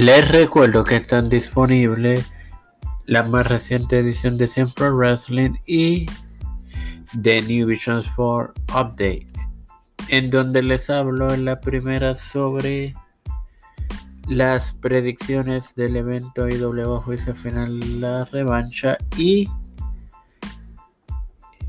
Les recuerdo que están disponibles la más reciente edición de Simple Wrestling y The New Visions 4 Update, en donde les hablo en la primera sobre las predicciones del evento IW Juicio Final La Revancha y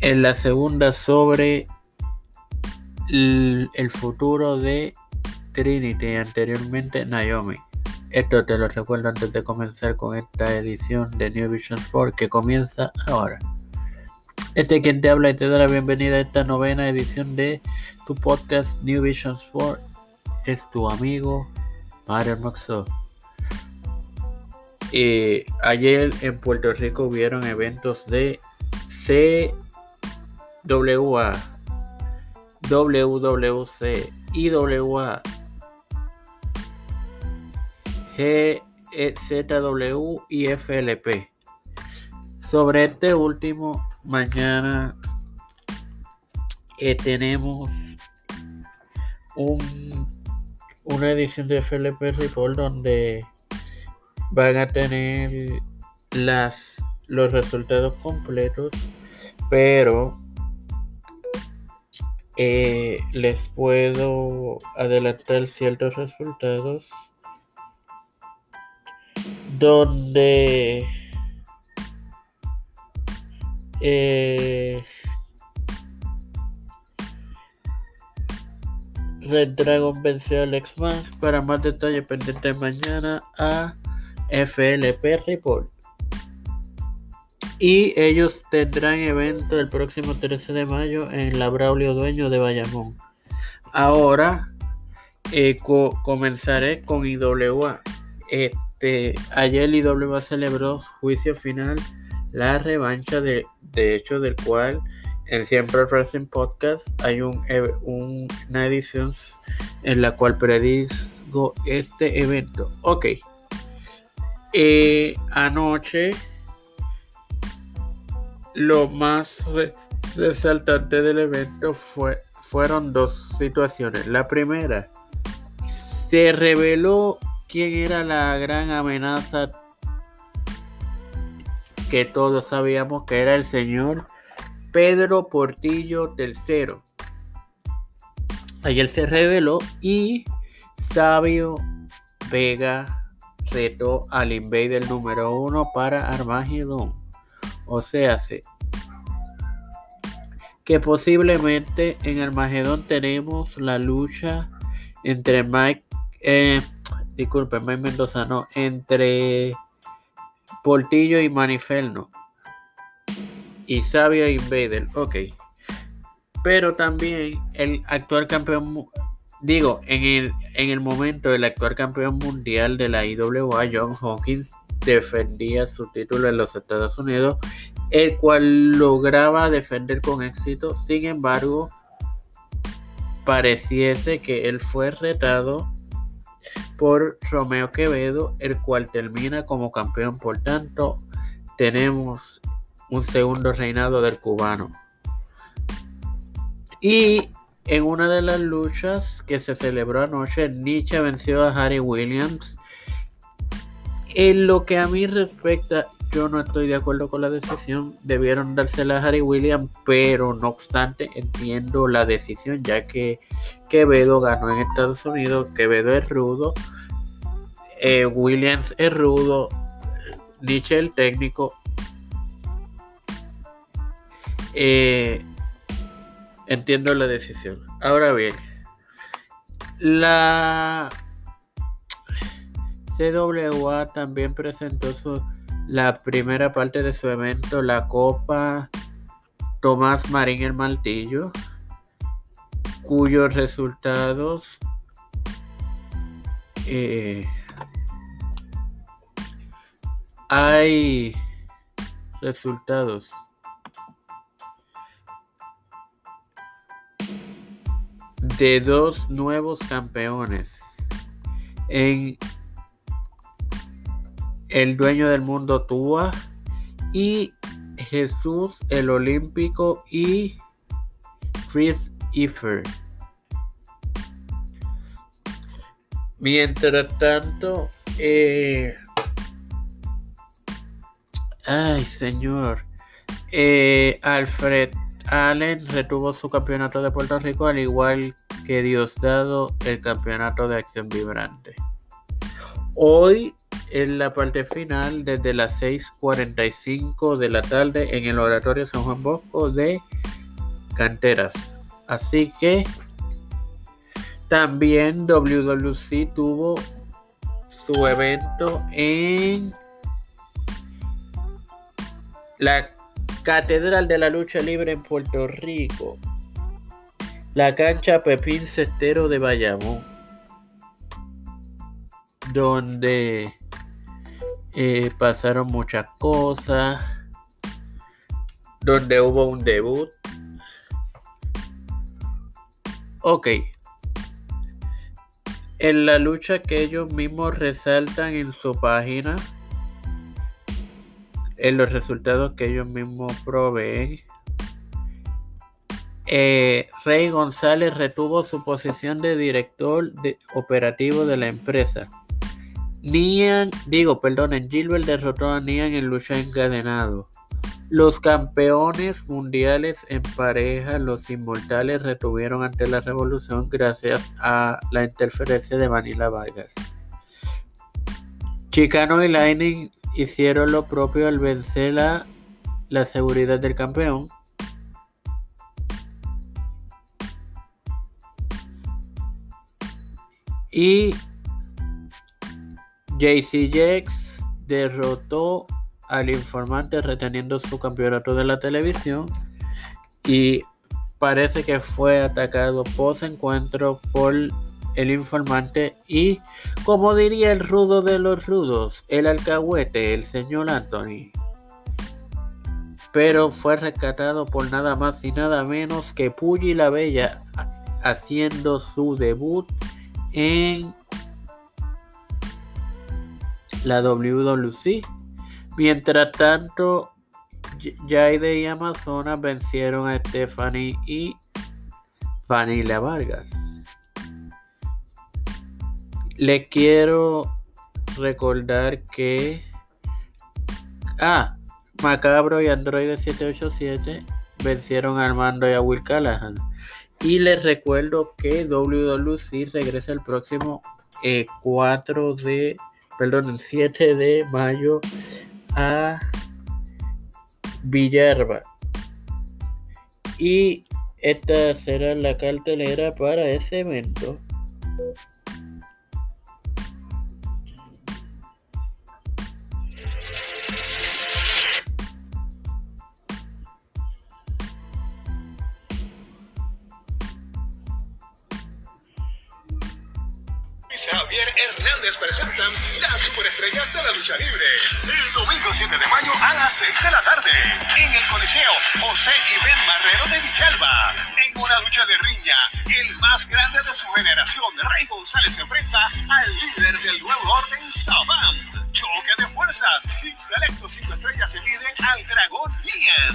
en la segunda sobre el futuro de Trinity, anteriormente Naomi. Esto te lo recuerdo antes de comenzar con esta edición de New Vision 4 que comienza ahora. Este es quien te habla y te da la bienvenida a esta novena edición de tu podcast New Visions 4 es tu amigo Mario Moxo. Eh, ayer en Puerto Rico hubieron eventos de CWA, WWC, IWA, GZW y FLP. Sobre este último, mañana eh, tenemos un, una edición de FLP Report donde van a tener las, los resultados completos, pero eh, les puedo adelantar ciertos resultados donde eh, Red Dragon venció al X Max. Para más detalles, pendiente mañana a FLP Report. Y ellos tendrán evento el próximo 13 de mayo en la Braulio Dueño de Bayamón. Ahora eh, comenzaré con IWA. Este, ayer IWA celebró juicio final, la revancha de, de hecho del cual en Siempre Wrestling Podcast hay un, una edición en la cual predigo este evento. Ok. Eh, anoche lo más resaltante del evento fue, fueron dos situaciones. La primera, se reveló quién era la gran amenaza que todos sabíamos que era el señor Pedro Portillo III. Ayer se reveló y Sabio Vega retó al Invader número uno para Armagedón. O sea, que posiblemente en Armagedón tenemos la lucha entre Mike, eh, disculpe, Mike Mendoza, no, entre Portillo y Maniferno. Y Sabio Invader, ok. Pero también el actual campeón, digo, en el, en el momento el actual campeón mundial de la IWA, John Hawkins, defendía su título en los Estados Unidos, el cual lograba defender con éxito. Sin embargo, pareciese que él fue retado por Romeo Quevedo, el cual termina como campeón. Por tanto, tenemos un segundo reinado del cubano. Y en una de las luchas que se celebró anoche, Nietzsche venció a Harry Williams. En lo que a mí respecta, yo no estoy de acuerdo con la decisión. Debieron dársela a Harry Williams, pero no obstante entiendo la decisión, ya que Quevedo ganó en Estados Unidos. Quevedo es rudo. Eh, Williams es rudo. Nietzsche el técnico. Eh, entiendo la decisión. Ahora bien, la CWA también presentó su la primera parte de su evento, la Copa Tomás Marín el Maltillo, cuyos resultados eh, hay resultados. De dos nuevos campeones. En el dueño del mundo Tua y Jesús el Olímpico y Chris Ifer. Mientras tanto, Eh, ay, señor. Eh, Alfred Allen retuvo su campeonato de Puerto Rico al igual que Diosdado el campeonato de acción vibrante. Hoy en la parte final desde las 6.45 de la tarde en el Oratorio San Juan Bosco de Canteras. Así que también WWC tuvo su evento en la Catedral de la Lucha Libre en Puerto Rico. La cancha Pepín Cestero de Bayamón. Donde eh, pasaron muchas cosas. Donde hubo un debut. Ok. En la lucha que ellos mismos resaltan en su página. En los resultados que ellos mismos proveen. Eh, Rey González retuvo su posición de director operativo de la empresa. Nian, digo, perdonen, Gilbert derrotó a Nian en lucha encadenado. Los campeones mundiales en pareja, los inmortales, retuvieron ante la revolución gracias a la interferencia de Vanilla Vargas. Chicano y Lightning hicieron lo propio al vencer la, la seguridad del campeón. Y JC Jex derrotó al informante reteniendo su campeonato de la televisión y parece que fue atacado post encuentro por el informante y como diría el rudo de los rudos, el alcahuete, el señor Anthony. Pero fue rescatado por nada más y nada menos que Puggy la Bella haciendo su debut en la WWC. Mientras tanto, Jaide y Amazonas vencieron a Stephanie y Vanilla Vargas. Le quiero recordar que. Ah, Macabro y Android 787 vencieron a Armando y a Will Callahan. Y les recuerdo que WWC regresa el próximo 4 eh, de perdón, el 7 de mayo a Villarba. Y esta será la cartelera para ese evento. Javier Hernández presentan las superestrellas de la lucha libre. El domingo 7 de mayo a las 6 de la tarde. En el Coliseo José Ibén Marrero de Vichalba. En una lucha de riña, el más grande de su generación, Rey González se enfrenta al líder del nuevo orden, Saban. Choque de fuerzas. Intelecto 5 estrellas se miden al dragón Lian.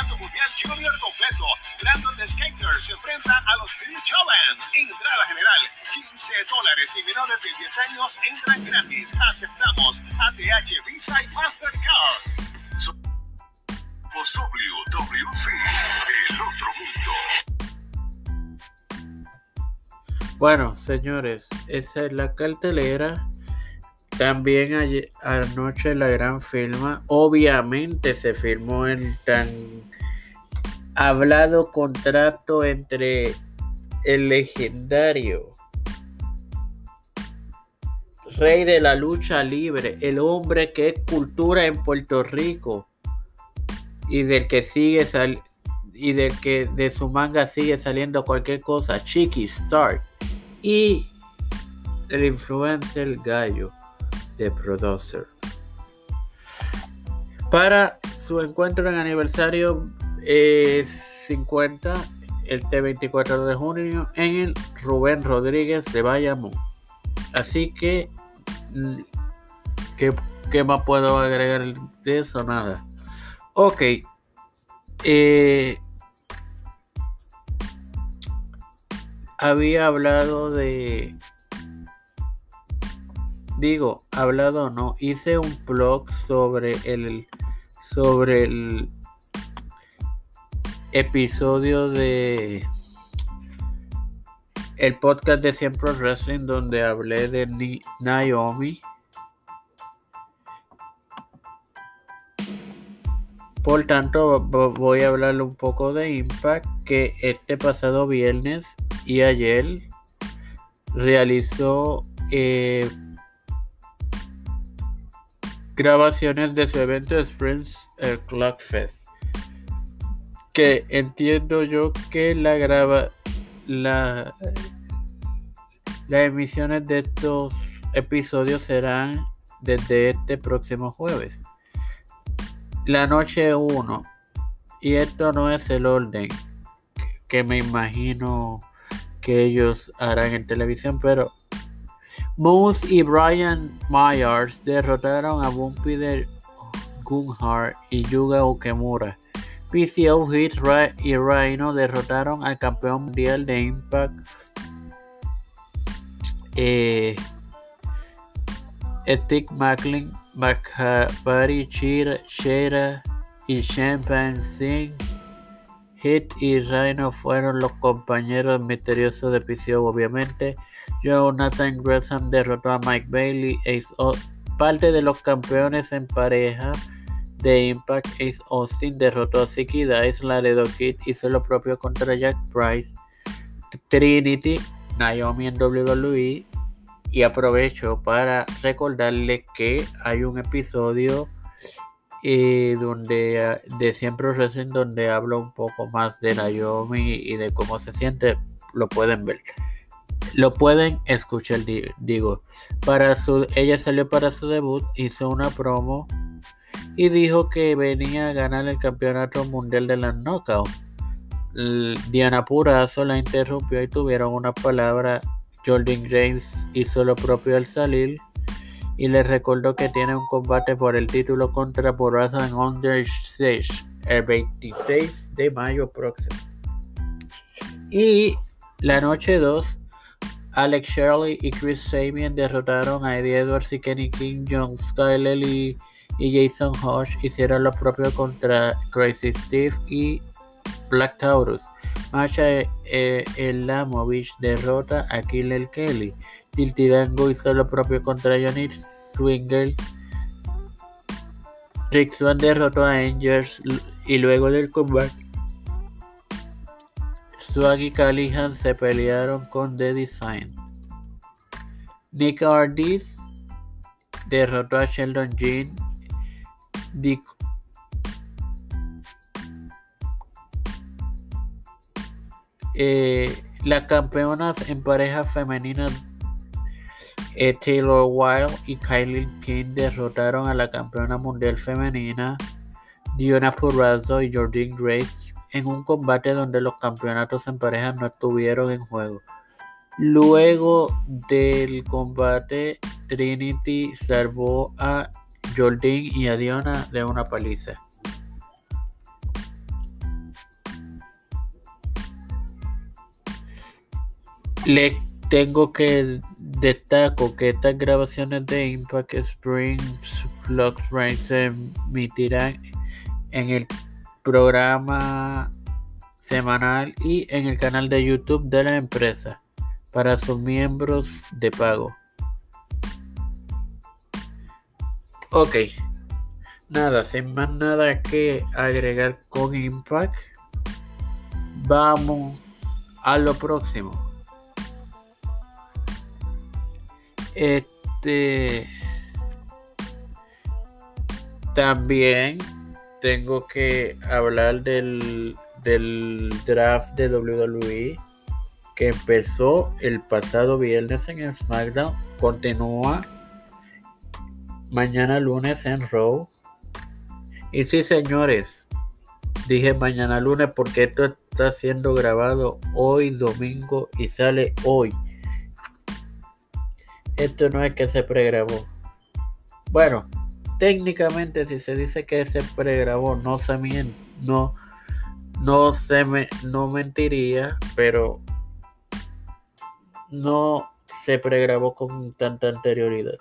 Campeonato mundial junior completo, Brandon the Skater se enfrenta a los Phil Chovan. Entrada general, 15 dólares y menores de 10 años entran gratis. Aceptamos ATH Visa y Mastercard. WWC, el otro mundo. Bueno, señores, esa es la cartelera también anoche la gran firma, obviamente se firmó el tan hablado contrato entre el legendario rey de la lucha libre, el hombre que es cultura en Puerto Rico y del que sigue y de que de su manga sigue saliendo cualquier cosa, Chiqui Stark y el influencer Gallo de Producer. Para su encuentro en aniversario 50, el T24 de junio, en el Rubén Rodríguez de Bayamón. Así que, ¿qué, ¿qué, más puedo agregar de eso? Nada. Ok. Eh, había hablado de digo hablado no hice un blog sobre el sobre el episodio de el podcast de Siempre Wrestling donde hablé de Naomi por tanto voy a hablarle un poco de Impact que este pasado viernes y ayer realizó eh, grabaciones de su evento Springs el Clock Fest. Que entiendo yo que la graba la las emisiones de estos episodios serán desde este próximo jueves. La noche 1. Y esto no es el orden que me imagino que ellos harán en televisión, pero Moose y Brian Myers derrotaron a Bumpy Gunhart y Yuga Ukemura. PCO Hit y Rhino derrotaron al campeón mundial de Impact eh, Stick Macklin, Machabari Shera y Champagne Singh Hit y Rhino fueron los compañeros misteriosos de PCO, obviamente. Jonathan Gresham derrotó a Mike Bailey. Ace parte de los campeones en pareja de Impact, Ace Austin derrotó a Siki Dice. Laredo Kid hizo lo propio contra Jack Price. Trinity, Naomi en WWE. Y aprovecho para recordarles que hay un episodio y donde de siempre recién donde hablo un poco más de Naomi y de cómo se siente lo pueden ver lo pueden escuchar digo para su ella salió para su debut hizo una promo y dijo que venía a ganar el campeonato mundial de la knockout Diana Purazo la interrumpió y tuvieron una palabra Jordan James hizo lo propio al salir y les recordó que tiene un combate por el título contra en Under el 26 de mayo próximo. Y la noche 2, Alex Shirley y Chris Samian derrotaron a Eddie Edwards y Kenny King, John Skyler y, Jason Hodge hicieron lo propio contra Crazy Steve y Black Taurus. Masha eh, Elamovich derrota a Killer Kelly. Tiltidango hizo lo propio contra Johnny Swinger. Rick Swan derrotó a Angels y luego del combate Swag y Callihan se pelearon con The Design. Nick Ardis derrotó a Sheldon Jean. Dick eh, las campeonas en pareja femenina eh, Taylor Wilde y Kylie King derrotaron a la campeona mundial femenina Diona Purrazzo y Jordan Grace en un combate donde los campeonatos en pareja no estuvieron en juego. Luego del combate, Trinity salvó a Jordan y a de una paliza. Le tengo que destaco que estas grabaciones de Impact Springs Flux Rain se emitirán en el programa semanal y en el canal de YouTube de la empresa para sus miembros de pago. Ok, nada, sin más nada que agregar con Impact, vamos a lo próximo. Este. También tengo que hablar del, del draft de WWE que empezó el pasado viernes en el SmackDown continúa mañana lunes en Raw. Y sí, señores, dije mañana lunes porque esto está siendo grabado hoy domingo y sale hoy. Esto no es que se pregrabó. Bueno, técnicamente si se dice que se pregrabó, no se miente, no, no se me, no mentiría, pero no se pregrabó con tanta anterioridad.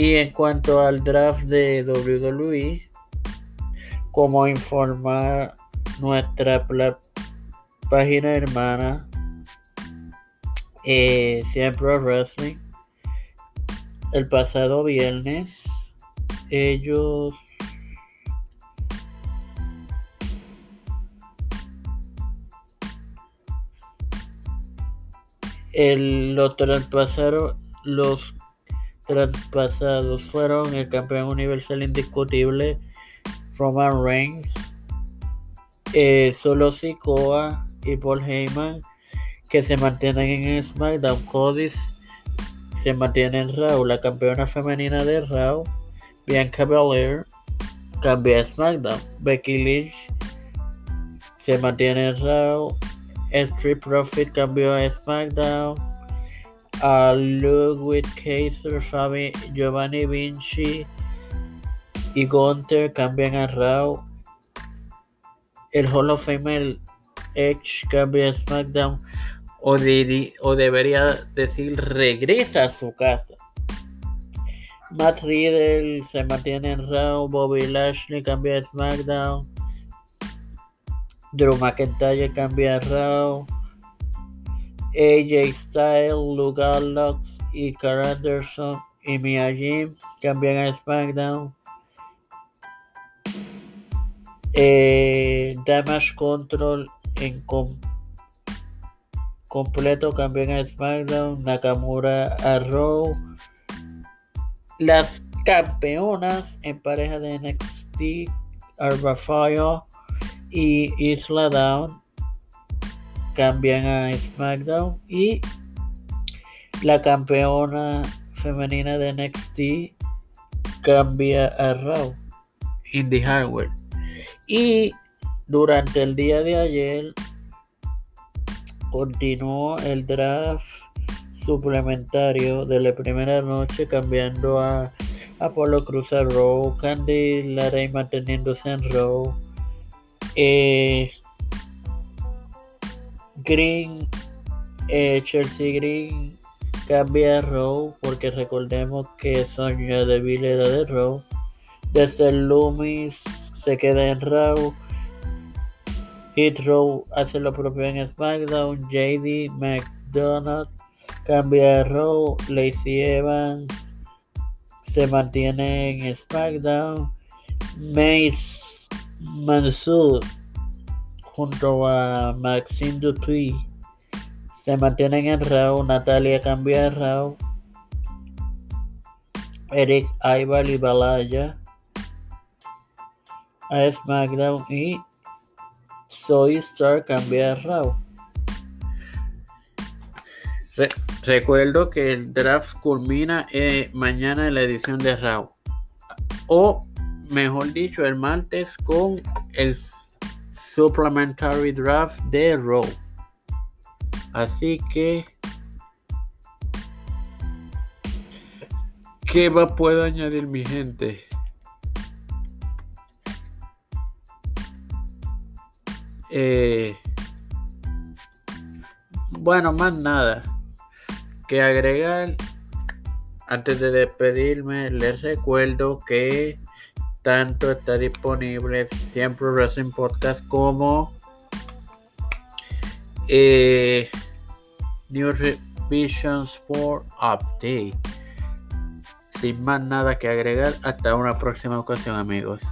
Y en cuanto al draft de WWE, como informar nuestra página hermana eh, Siempre Wrestling, el pasado viernes, ellos el, los traspasaron los traspasados fueron el campeón universal indiscutible Roman Reigns, eh, Solo Sikoa y Paul Heyman que se mantienen en SmackDown. Cody se mantiene en Raw. La campeona femenina de Raw, Bianca Belair, cambia a SmackDown. Becky Lynch se mantiene en Raw. Street Profit cambió a SmackDown. A Ludwig Kaiser, Fabi, Giovanni Vinci y Gunther cambian a Raw. El Hall of Fame Edge cambia a SmackDown. O, o debería decir regresa a su casa. Matt Riddle se mantiene en Raw. Bobby Lashley cambia a SmackDown. Drew McIntyre cambia a Raw. AJ Styles, Luke Lux y Anderson y Mia Jim cambian a SmackDown. Eh, Damage Control en completo cambian a SmackDown. Nakamura a Raw. Las campeonas en pareja de NXT, Arba Fire y Isla Down cambian a SmackDown y la campeona femenina de NXT cambia a Raw. Indie Hardware y durante el día de ayer continuó el draft suplementario de la primera noche cambiando a Apolo Cruz a Raw, Candy Larey manteniéndose en Raw. Eh, Green, eh, Chelsea Green cambia a Row porque recordemos que Sonia Deville era de Row. Desde Loomis se queda en Raw. Hit Row hace lo propio en SmackDown. JD McDonald cambia a Raw. Lacey Evans se mantiene en SmackDown. Mace Mansour junto a Maxine Dupuy se mantienen en Raw. Natalia cambia a Raw. Eric Ival y Balaya a SmackDown y Soy Star cambia a Raw. recuerdo que el draft culmina eh, mañana en la edición de Raw. O mejor dicho, el martes con el Supplementary Draft de Raw. Así que, ¿qué va puedo añadir mi gente? Eh, bueno, más nada que agregar. Antes de despedirme, les recuerdo que tanto está disponible siempre Wrestling Podcast como eh, New Vision Sport Update. Sin más nada que agregar, hasta una próxima ocasión amigos.